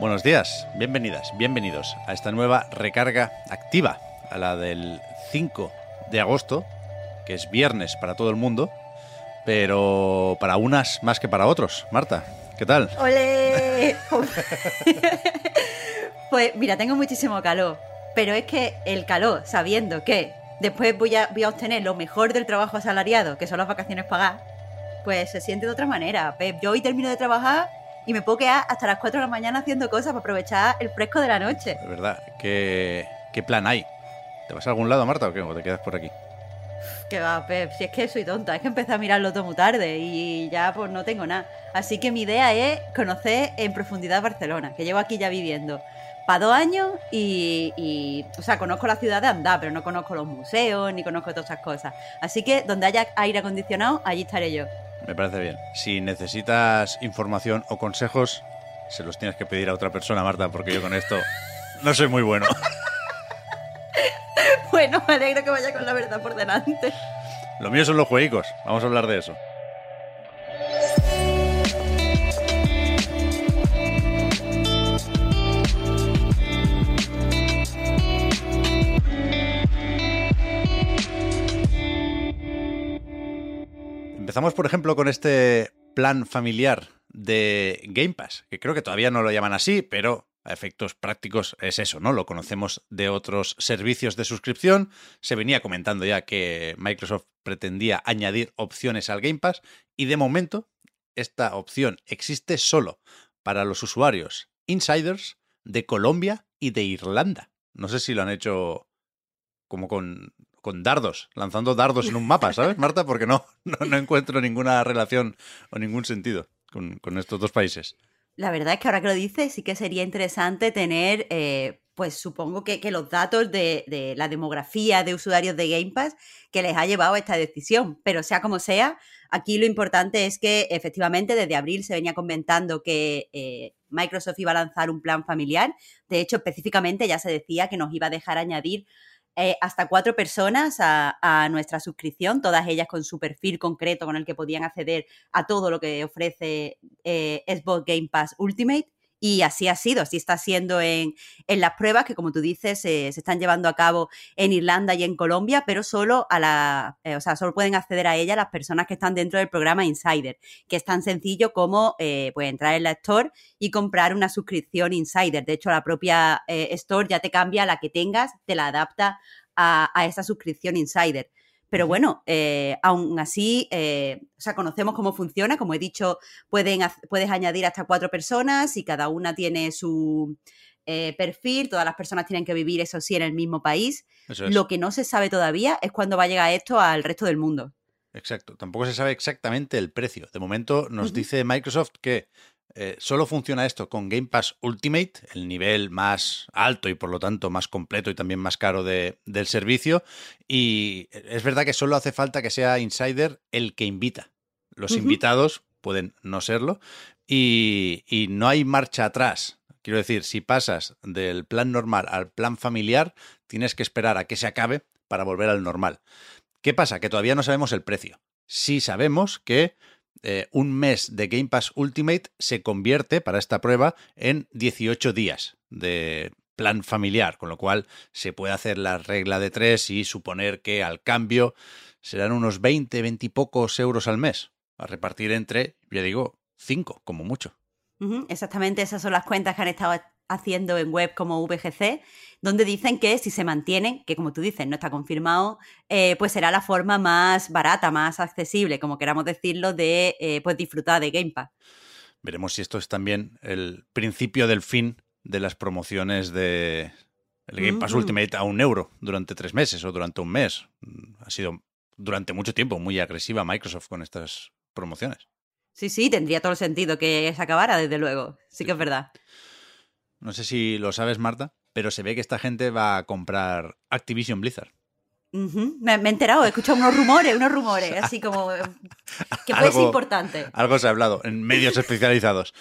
Buenos días, bienvenidas, bienvenidos a esta nueva recarga activa, a la del 5 de agosto, que es viernes para todo el mundo, pero para unas más que para otros. Marta, ¿qué tal? ¡Ole! pues mira, tengo muchísimo calor, pero es que el calor, sabiendo que después voy a, voy a obtener lo mejor del trabajo asalariado, que son las vacaciones pagadas, pues se siente de otra manera. Pep, yo hoy termino de trabajar y me puedo quedar hasta las 4 de la mañana haciendo cosas para aprovechar el fresco de la noche. De verdad, ¿qué, qué plan hay? ¿Te vas a algún lado, Marta, o qué? ¿O te quedas por aquí? Que va, Pep, si es que soy tonta, es que empecé a mirarlo todo muy tarde y ya pues no tengo nada. Así que mi idea es conocer en profundidad Barcelona, que llevo aquí ya viviendo para dos años y, y, o sea, conozco la ciudad de andar, pero no conozco los museos ni conozco todas esas cosas. Así que donde haya aire acondicionado, allí estaré yo. Me parece bien. Si necesitas información o consejos, se los tienes que pedir a otra persona, Marta, porque yo con esto no soy muy bueno. bueno, me alegro que vaya con la verdad por delante. Lo mío son los jueguicos. Vamos a hablar de eso. Empezamos, por ejemplo, con este plan familiar de Game Pass, que creo que todavía no lo llaman así, pero a efectos prácticos es eso, ¿no? Lo conocemos de otros servicios de suscripción. Se venía comentando ya que Microsoft pretendía añadir opciones al Game Pass y de momento esta opción existe solo para los usuarios insiders de Colombia y de Irlanda. No sé si lo han hecho como con, con dardos, lanzando dardos en un mapa, ¿sabes, Marta? Porque no, no, encuentro ninguna relación o ningún sentido con, estos dos países. La verdad es que ahora que lo dices, sí que sería interesante tener, eh, pues supongo que, los datos de, de, la demografía de usuarios de Game Pass que les ha llevado a esta decisión. Pero sea como sea, aquí lo importante es que efectivamente desde abril se venía comentando que eh, Microsoft iba a lanzar un plan familiar. De hecho, específicamente ya se decía que nos iba a dejar añadir eh, hasta cuatro personas a, a, nuestra suscripción, todas ellas con su perfil concreto con el que podían acceder a todo lo que ofrece eh, Xbox Game Pass Ultimate. Y así ha sido, así está siendo en, en las pruebas que, como tú dices, eh, se están llevando a cabo en Irlanda y en Colombia, pero solo a la, eh, o sea, solo pueden acceder a ella las personas que están dentro del programa Insider, que es tan sencillo como eh, pues entrar en la Store y comprar una suscripción Insider. De hecho, la propia eh, Store ya te cambia la que tengas, te la adapta a, a esa suscripción Insider. Pero bueno, eh, aún así, eh, o sea, conocemos cómo funciona. Como he dicho, pueden, puedes añadir hasta cuatro personas y cada una tiene su eh, perfil. Todas las personas tienen que vivir, eso sí, en el mismo país. Es. Lo que no se sabe todavía es cuándo va a llegar esto al resto del mundo. Exacto. Tampoco se sabe exactamente el precio. De momento nos uh -huh. dice Microsoft que eh, solo funciona esto con Game Pass Ultimate, el nivel más alto y por lo tanto más completo y también más caro de, del servicio. Y es verdad que solo hace falta que sea Insider el que invita. Los uh -huh. invitados pueden no serlo. Y, y no hay marcha atrás. Quiero decir, si pasas del plan normal al plan familiar, tienes que esperar a que se acabe para volver al normal. ¿Qué pasa? Que todavía no sabemos el precio. Sí sabemos que eh, un mes de Game Pass Ultimate se convierte para esta prueba en 18 días de plan familiar, con lo cual se puede hacer la regla de tres y suponer que al cambio serán unos 20, 20 y pocos euros al mes, a repartir entre, ya digo, 5 como mucho. Exactamente, esas son las cuentas que han estado haciendo en web como VGC, donde dicen que si se mantienen, que como tú dices no está confirmado, eh, pues será la forma más barata, más accesible, como queramos decirlo, de eh, pues disfrutar de Game Pass. Veremos si esto es también el principio del fin de las promociones de el Game Pass. Ultimate a un euro durante tres meses o durante un mes. Ha sido durante mucho tiempo muy agresiva Microsoft con estas promociones. Sí, sí, tendría todo el sentido que se acabara, desde luego. Sí que es verdad. No sé si lo sabes, Marta, pero se ve que esta gente va a comprar Activision Blizzard. Me, me he enterado, he escuchado unos rumores, unos rumores, así como eh, que puede ser importante. Algo se ha hablado en medios especializados.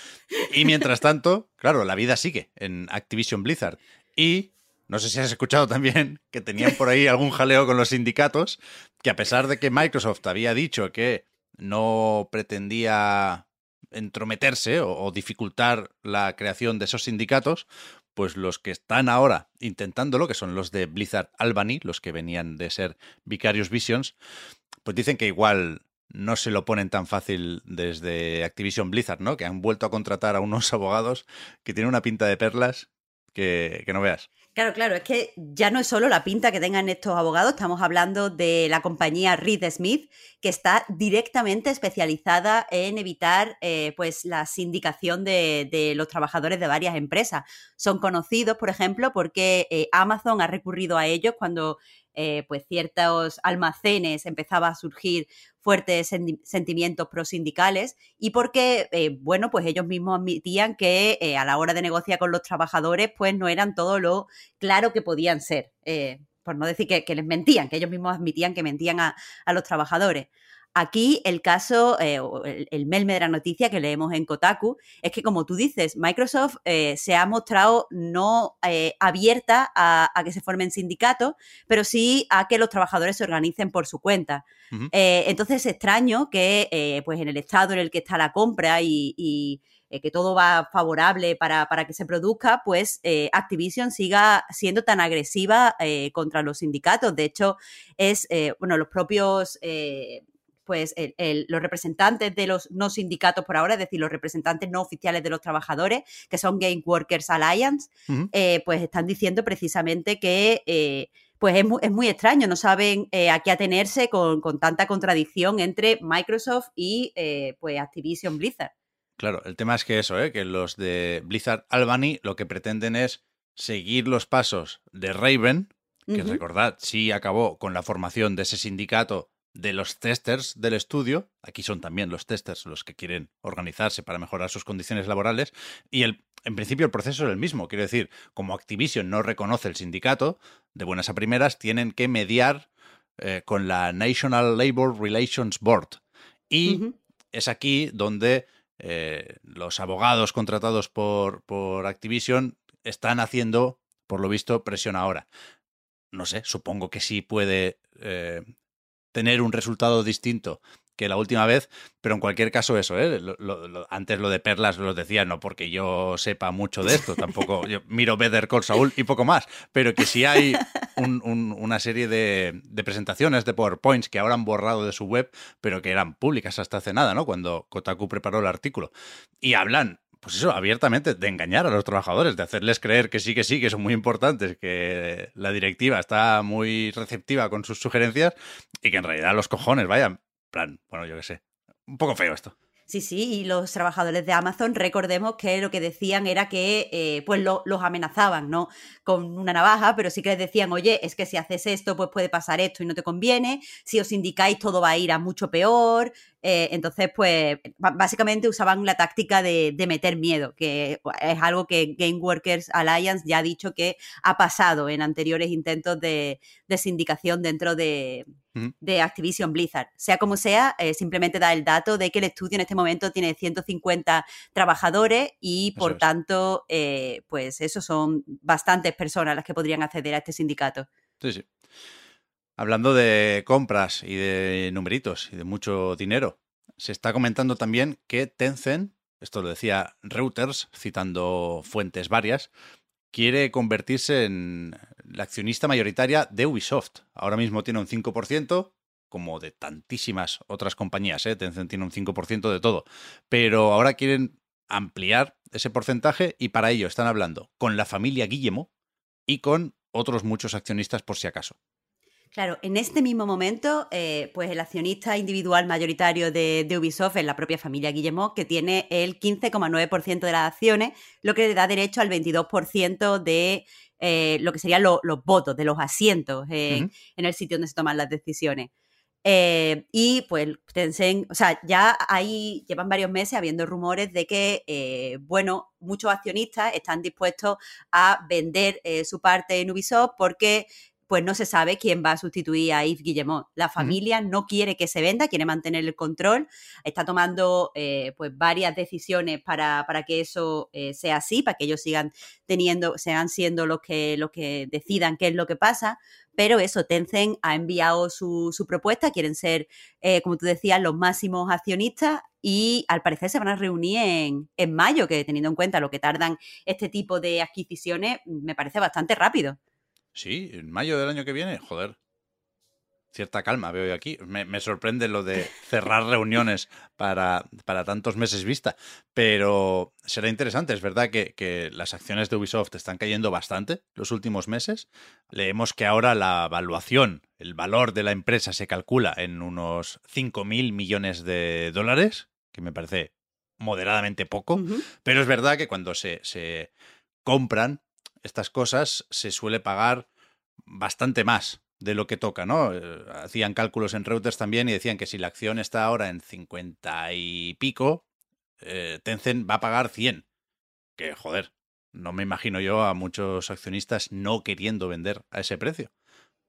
Y mientras tanto, claro, la vida sigue en Activision Blizzard. Y no sé si has escuchado también que tenían por ahí algún jaleo con los sindicatos, que a pesar de que Microsoft había dicho que no pretendía entrometerse o, dificultar la creación de esos sindicatos, pues los que están ahora intentándolo, que son los de Blizzard Albany, los que venían de ser Vicarious Visions, pues dicen que igual no se lo ponen tan fácil desde Activision Blizzard, ¿no? Que han vuelto a contratar a unos abogados que tienen una pinta de perlas que, que no veas. Claro, claro, es que ya no es solo la pinta que tengan estos abogados, estamos hablando de la compañía Reed Smith, que está directamente especializada en evitar eh, pues la sindicación de, los trabajadores de varias empresas. Son conocidos, por ejemplo, porque eh, Amazon ha recurrido a ellos cuando eh, pues ciertos almacenes empezaba a surgir fuertes sentimientos prosindicales y porque, eh, bueno, pues ellos mismos admitían que eh, a la hora de negociar con los trabajadores, pues no eran todo lo claro que podían ser. eh, por no decir que, que les mentían, que ellos mismos admitían que mentían a, a los trabajadores. Aquí el caso, eh, el, el melme de la noticia que leemos en Kotaku, es que como tú dices, Microsoft eh, se ha mostrado no eh, abierta a, a que se formen sindicatos, pero sí a que los trabajadores se organicen por su cuenta. Ujú. Eh, entonces es extraño que pues en el estado en el que está la compra y, y, que todo va favorable para, para que se produzca, pues eh, Activision siga siendo tan agresiva eh, contra los sindicatos. De hecho, es, eh, bueno, los propios... pues el- el- los representantes de los no sindicatos por ahora, es decir, los representantes no oficiales de los trabajadores, que son Game Workers Alliance, eh, pues están diciendo precisamente que eh, pues es muy, es muy extraño, no saben eh, a qué atenerse con, con tanta contradicción entre Microsoft y pues Activision Blizzard. Claro, el tema es que eso, ¿eh? que los de Blizzard Albany lo que pretenden es seguir los pasos de Raven, que recordad, sí acabó con la formación de ese sindicato de los testers del estudio. Aquí son también los testers los que quieren organizarse para mejorar sus condiciones laborales. Y el, en principio el proceso es el mismo. Quiero decir, como Activision no reconoce el sindicato, de buenas a primeras tienen que mediar eh, con la National Labor Relations Board. Y es aquí donde eh, los abogados contratados por, por Activision están haciendo, por lo visto, presión ahora. No sé, supongo que sí puede eh, tener un resultado distinto que la última vez, pero en cualquier caso eso, ¿eh? Antes lo de Perlas lo decía, no porque yo sepa mucho de esto, tampoco yo miro Better Call Saul y poco más, pero que sí hay un- una serie de, de presentaciones de PowerPoints que ahora han borrado de su web, pero que eran públicas hasta hace nada, ¿no? Cuando Kotaku preparó el artículo. Y hablan, pues eso, abiertamente, de engañar a los trabajadores, de hacerles creer que sí, que sí, que son muy importantes, que la directiva está muy receptiva con sus sugerencias y que en realidad los cojones, vaya, plan, bueno, yo qué sé. Un poco feo esto. Sí, sí, y los trabajadores de Amazon, recordemos que lo que decían era que eh, pues lo- los amenazaban, ¿no? Con una navaja, pero sí que les decían, oye, es que si haces esto, pues puede pasar esto y no te conviene, si os indicáis todo va a ir a mucho peor. Eh, entonces, pues básicamente usaban la táctica de, de meter miedo, que es algo que Game Workers Alliance ya ha dicho que ha pasado en anteriores intentos de, de sindicación dentro de, Ujú. de Activision Blizzard. Sea como sea, eh, simplemente da el dato de que el estudio en este momento tiene 150 trabajadores y por tanto, eh, pues eso son bastantes personas las que podrían acceder a este sindicato. Sí, sí. Hablando de compras y de numeritos y de mucho dinero, se está comentando también que Tencent, esto lo decía Reuters, citando fuentes varias, quiere convertirse en la accionista mayoritaria de Ubisoft. Ahora mismo tiene un 5%, como de tantísimas otras compañías, ¿eh? Tencent tiene un 5% de todo, pero ahora quieren ampliar ese porcentaje y para ello están hablando con la familia Guillemot y con otros muchos accionistas por si acaso. Claro, en este mismo momento, eh, pues el accionista individual mayoritario de, de Ubisoft es la propia familia Guillemot, que tiene el 15,9% de las acciones, lo que le da derecho al 22% de eh, lo que serían lo- los votos, de los asientos en, el sitio donde se toman las decisiones. Eh, y pues Tencent, o sea, ya ahí llevan varios meses habiendo rumores de que, eh, bueno, muchos accionistas están dispuestos a vender eh, su parte en Ubisoft porque pues no se sabe quién va a sustituir a Yves Guillemot. La familia no quiere que se venda, quiere mantener el control, está tomando pues varias decisiones para, para que eso sea así, para que ellos sigan teniendo, sean siendo los que, los que decidan qué es lo que pasa. Pero eso, Tencent ha enviado su, propuesta, quieren ser, eh, como tú decías, los máximos accionistas y al parecer se van a reunir en, en mayo, que teniendo en cuenta lo que tardan este tipo de adquisiciones, me parece bastante rápido. Sí, en mayo del año que viene, joder cierta calma veo aquí. Me, sorprende lo de cerrar reuniones para, para, tantos meses vista, pero será interesante. Es verdad que, que, las acciones de Ubisoft están cayendo bastante los últimos meses. Leemos que ahora la evaluación, el valor de la empresa se calcula en unos 5.000 millones de dólares, que me parece moderadamente poco, pero es verdad que cuando se, se compran estas cosas se suele pagar bastante más de lo que toca, ¿no? Eh, hacían cálculos en Reuters también y decían que si la acción está ahora en 50 y pico, eh, Tencent va a pagar 100. Que joder, no me imagino yo a muchos accionistas no queriendo vender a ese precio.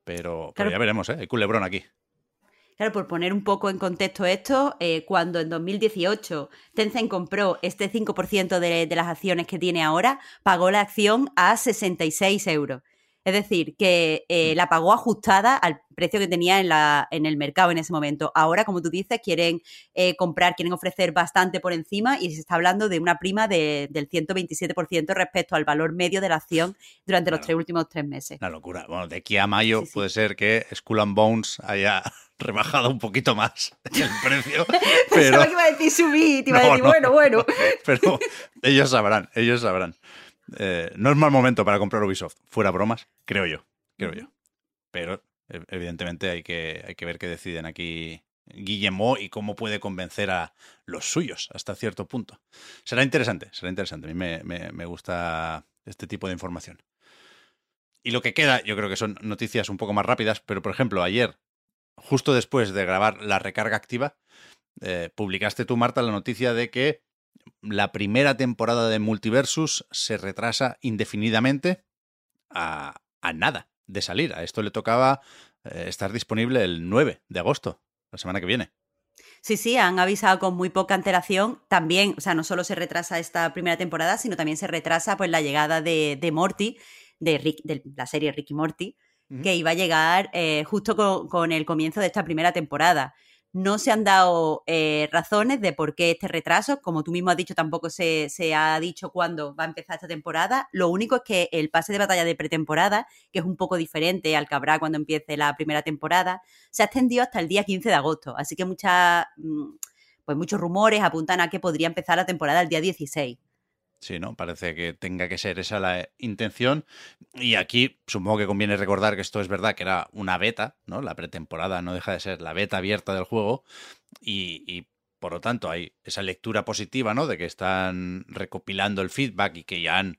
Pero, ya veremos, ¿eh? Hay culebrón aquí. Claro, por poner un poco en contexto esto, eh, cuando en 2018 Tencent compró este 5% de, de, las acciones que tiene ahora, pagó la acción a 66 euros. Es decir, que eh, mm. la pagó ajustada al precio que tenía en, la, en el mercado en ese momento. Ahora, como tú dices, quieren eh, comprar, quieren ofrecer bastante por encima y se está hablando de una prima del 127% respecto al valor medio de la acción durante los tres últimos tres meses. Una locura. Bueno, de aquí a mayo puede ser que Skull and Bones haya rebajado un poquito más el precio. pero... que iba a decir te iba a decir, bueno, bueno. pero ellos sabrán, ellos sabrán. Eh, no es mal momento para comprar Ubisoft, fuera bromas, creo yo, creo yo. Pero e, evidentemente hay que, hay que ver qué deciden aquí Guillemot y cómo puede convencer a los suyos hasta cierto punto. Será interesante, será interesante. A mí me, me, gusta este tipo de información. Y lo que queda, yo creo que son noticias un poco más rápidas, pero por ejemplo, ayer, justo después de grabar la recarga activa, eh, publicaste tú, Marta, la noticia de que la primera temporada de Multiversus se retrasa indefinidamente a, nada de salir. A esto le tocaba eh, estar disponible el 9 de agosto, la semana que viene. Sí, sí, han avisado con muy poca antelación. También, o sea, no solo se retrasa esta primera temporada, sino también se retrasa pues la llegada de, de Morty, de, de, la serie Ricky Morty, que iba a llegar eh, justo con, el comienzo de esta primera temporada. No se han dado eh, razones de por qué este retraso. Como tú mismo has dicho, tampoco se, ha dicho cuándo va a empezar esta temporada. Lo único es que el pase de batalla de pretemporada, que es un poco diferente al que habrá cuando empiece la primera temporada, se ha extendido hasta el día 15 de agosto. Así que muchas, mm, pues muchos rumores apuntan a que podría empezar la temporada el día 16. Sí, ¿no? Parece que tenga que ser esa la intención. Y aquí supongo que conviene recordar que esto es verdad que era una beta, ¿no? La pretemporada no deja de ser la beta abierta del juego. Y, por lo tanto hay esa lectura positiva, ¿no? De que están recopilando el feedback y que ya han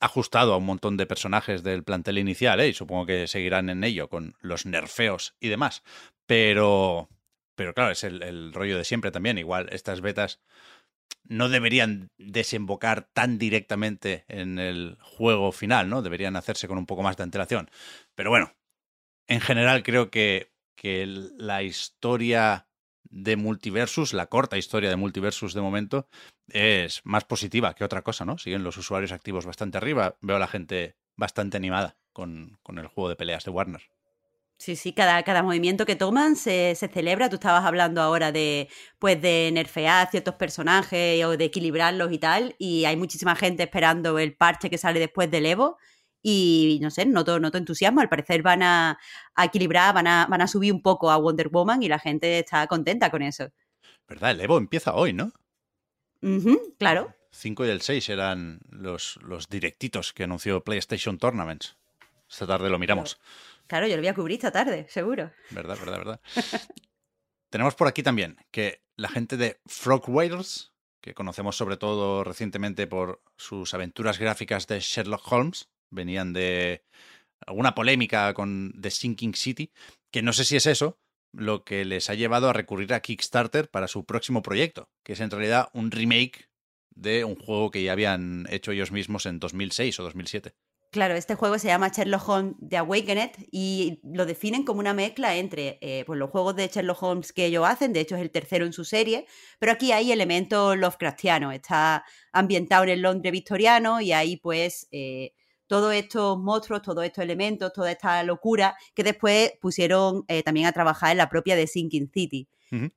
ajustado a un montón de personajes del plantel inicial, ¿eh? Y supongo que seguirán en ello con los nerfeos y demás. Pero, pero claro, es el rollo de siempre también. Igual estas betas no deberían desembocar tan directamente en el juego final, ¿no? Deberían hacerse con un poco más de antelación. Pero bueno, en general creo que, que la historia de Multiversus, la corta historia de Multiversus de momento, es más positiva que otra cosa, ¿no? Siguen los usuarios activos bastante arriba. Veo a la gente bastante animada con, con el juego de peleas de Warner. Sí, sí, cada, cada movimiento que toman se, se, celebra. Tú estabas hablando ahora de, pues, de nerfear ciertos personajes o de equilibrarlos y tal. Y hay muchísima gente esperando el parche que sale después del Evo. Y no sé, noto, noto entusiasmo. Al parecer van a, equilibrar, van a, van a subir un poco a Wonder Woman y la gente está contenta con eso. ¿Verdad? El Evo empieza hoy, ¿no? claro. 5 y el 6 eran los, los directitos que anunció PlayStation Tournaments. Esta tarde lo miramos. Claro, yo lo voy a cubrir esta tarde, seguro. Verdad, verdad, verdad. Tenemos por aquí también que la gente de Frog Whales, que conocemos sobre todo recientemente por sus aventuras gráficas de Sherlock Holmes, venían de alguna polémica con The Sinking City, que no sé si es eso, lo que les ha llevado a recurrir a Kickstarter para su próximo proyecto, que es en realidad un remake de un juego que ya habían hecho ellos mismos en 2006 o 2007. Claro, este juego se llama Sherlock Holmes The Awakened y lo definen como una mezcla entre eh, pues los juegos de Sherlock Holmes que ellos hacen, de hecho es el tercero en su serie, pero aquí hay elementos Lovecraftianos, está ambientado en el Londres victoriano y hay pues eh, todos estos monstruos, todos estos elementos, toda esta locura que después pusieron eh, también a trabajar en la propia de Sinking City.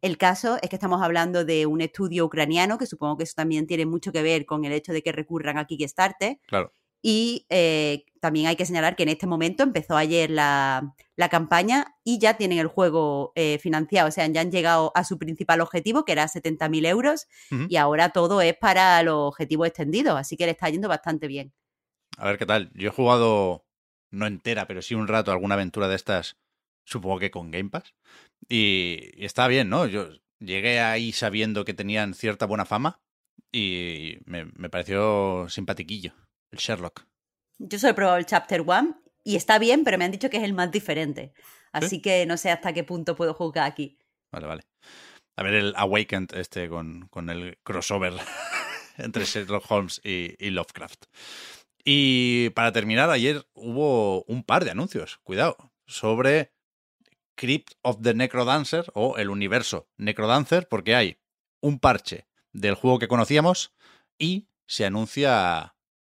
El caso es que estamos hablando de un estudio ucraniano, que supongo que eso también tiene mucho que ver con el hecho de que recurran a Kickstarter. Claro. Y eh, también hay que señalar que en este momento empezó ayer la, campaña y ya tienen el juego eh, financiado. O sea, ya han llegado a su principal objetivo, que era 70.000 euros, y ahora todo es para los objetivos extendidos. Así que le está yendo bastante bien. A ver qué tal. Yo he jugado, no entera, pero sí un rato, alguna aventura de estas, supongo que con Game Pass. Y, está bien, ¿no? Yo llegué ahí sabiendo que tenían cierta buena fama y me, me pareció simpatiquillo el Sherlock. Yo solo he probado el Chapter One y está bien, pero me han dicho que es el más diferente. Así que no sé hasta qué punto puedo jugar aquí. Vale, vale. A ver el Awakened este con, con el crossover entre Sherlock Holmes y, y, Lovecraft. Y para terminar, ayer hubo un par de anuncios, cuidado, sobre Crypt of the Necrodancer o el universo Necrodancer, porque hay un parche del juego que conocíamos y se anuncia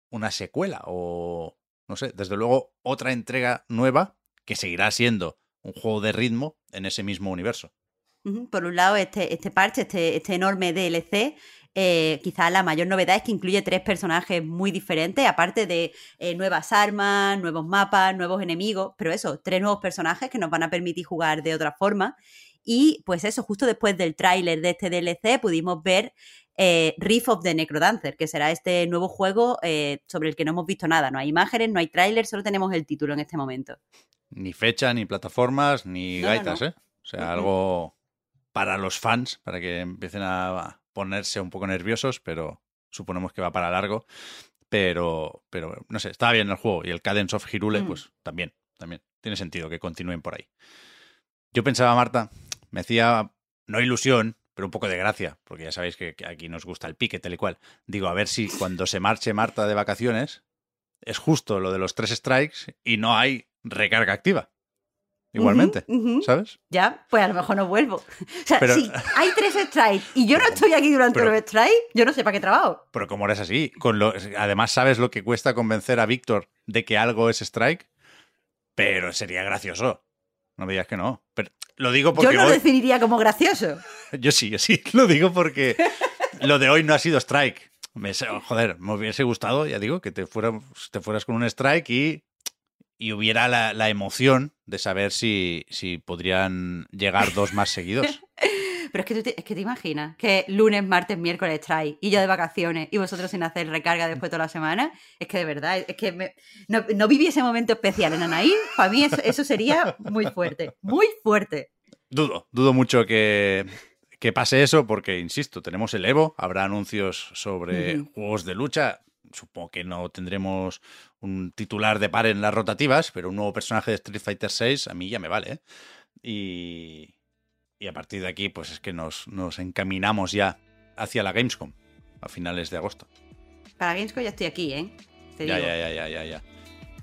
una secuela o, no sé, desde luego otra entrega nueva que seguirá siendo un juego de ritmo en ese mismo universo. Por un lado, este, este parche, este, este enorme DLC, eh, quizás la mayor novedad es que incluye tres personajes muy diferentes, aparte de eh, nuevas armas, nuevos mapas, nuevos enemigos, pero eso, tres nuevos personajes que nos van a permitir jugar de otra forma. Y pues eso, justo después del tráiler de este DLC pudimos ver eh, Riff of the Necrodancer, que será este nuevo juego eh, sobre el que no hemos visto nada. No hay imágenes, no hay tráiler, solo tenemos el título en este momento. Ni fecha, ni plataformas, ni gaitas, ¿eh? O sea, algo para los fans, para que empiecen a ponerse un poco nerviosos, pero suponemos que va para largo. Pero, pero no sé, está bien el juego. Y el Cadence of Hirule, mm. pues también, también. Tiene sentido que continúen por ahí. Yo pensaba, Marta, me hacía no ilusión, pero un poco de gracia, porque ya sabéis que, aquí nos gusta el pique, tal y cual. Digo, a ver si cuando se marche Marta de vacaciones es justo lo de los tres strikes y no hay recarga activa. Igualmente, ¿sabes? Ya, pues a lo mejor no vuelvo. O sea, si hay tres strikes y yo no estoy aquí durante los strikes, yo no sé para qué trabajo. Pero como eres así, con lo, además sabes lo que cuesta convencer a Víctor de que algo es strike, pero sería gracioso. No me digas que no. Pero lo digo porque. Yo no lo definiría como gracioso. yo sí, yo sí. Lo digo porque lo de hoy no ha sido strike. Me, joder, me hubiese gustado, ya digo, que te, te fueras con un strike y, y hubiera la, la, emoción de saber si, si podrían llegar dos más seguidos. Pero es que, tú te, es que te imaginas que lunes, martes, miércoles trae y yo de vacaciones y vosotros sin hacer recarga después toda la semana. Es que de verdad, es que no, no, viví ese momento especial en Anaí. Para mí eso, sería muy fuerte, muy fuerte. Dudo, dudo mucho que, que pase eso porque, insisto, tenemos el Evo, habrá anuncios sobre juegos de lucha. Supongo que no tendremos un titular de par en las rotativas, pero un nuevo personaje de Street Fighter VI a mí ya me vale. ¿eh? Y, y a partir de aquí, pues es que nos, encaminamos ya hacia la Gamescom a finales de agosto. Para Gamescom ya estoy aquí, ¿eh? ya, ya, ya, ya, ya, ya.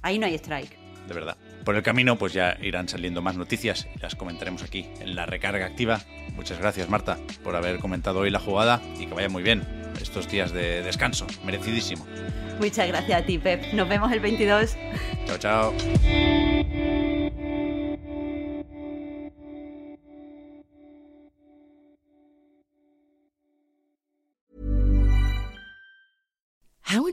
Ahí no hay strike. De verdad. Por el camino, pues ya irán saliendo más noticias y las comentaremos aquí en la recarga activa. Muchas gracias, Marta, por haber comentado hoy la jugada y que vaya muy bien estos días de descanso. Merecidísimo. Muchas gracias a ti, Pep. Nos vemos el 22. Chao, chao.